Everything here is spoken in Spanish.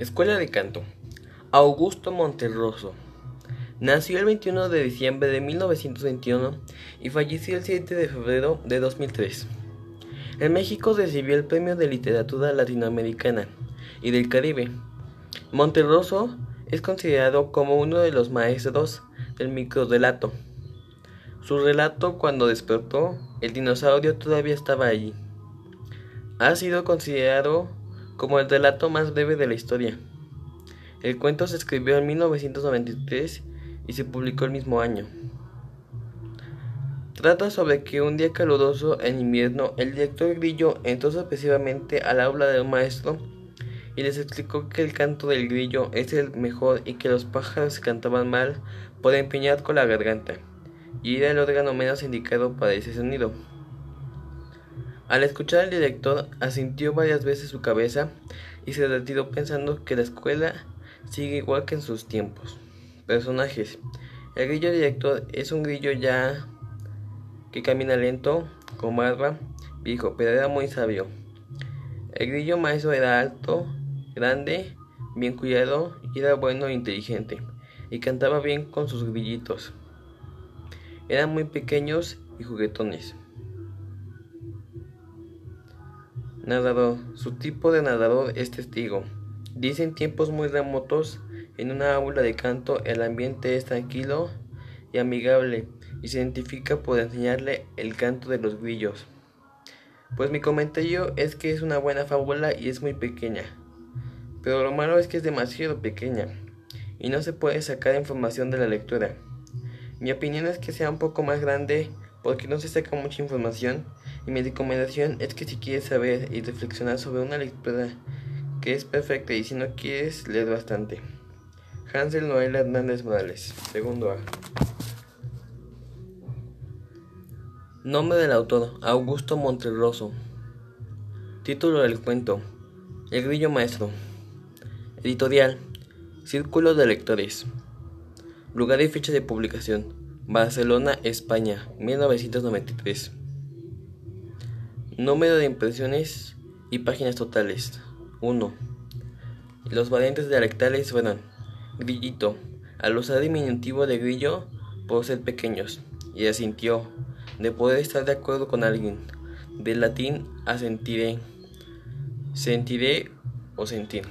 Escuela de Canto. Augusto Monterroso. Nació el 21 de diciembre de 1921 y falleció el 7 de febrero de 2003. En México recibió el Premio de Literatura Latinoamericana y del Caribe. Monterroso es considerado como uno de los maestros del microrelato. Su relato cuando despertó, el dinosaurio todavía estaba allí. Ha sido considerado como el relato más breve de la historia. El cuento se escribió en 1993 y se publicó el mismo año. Trata sobre que un día caluroso en invierno el director Grillo entró sorpresivamente al aula del maestro y les explicó que el canto del grillo es el mejor y que los pájaros cantaban mal por empeñar con la garganta y era el órgano menos indicado para ese sonido. Al escuchar al director, asintió varias veces su cabeza y se retiró pensando que la escuela sigue igual que en sus tiempos. Personajes. El grillo director es un grillo ya que camina lento, con barba, viejo, pero era muy sabio. El grillo maestro era alto, grande, bien cuidado y era bueno e inteligente, y cantaba bien con sus grillitos. Eran muy pequeños y juguetones. Nadador. Su tipo de nadador es testigo. Dice en tiempos muy remotos, en una aula de canto, el ambiente es tranquilo y amigable y se identifica por enseñarle el canto de los grillos. Pues mi comentario es que es una buena fábula y es muy pequeña. Pero lo malo es que es demasiado pequeña y no se puede sacar información de la lectura. Mi opinión es que sea un poco más grande porque no se saca mucha información y mi recomendación es que si quieres saber y reflexionar sobre una lectura que es perfecta y si no quieres leer bastante. Hansel Noel Hernández Morales, segundo A. Nombre del autor, Augusto Monterroso. Título del cuento, El Grillo Maestro. Editorial, Círculo de Lectores. Lugar y fecha de publicación, Barcelona, España, 1993. Número de impresiones y páginas totales. 1. Los variantes dialectales fueron grillito, al usar diminutivo de grillo por ser pequeños, y asintió, de poder estar de acuerdo con alguien, del latín asentiré, sentiré o sentir.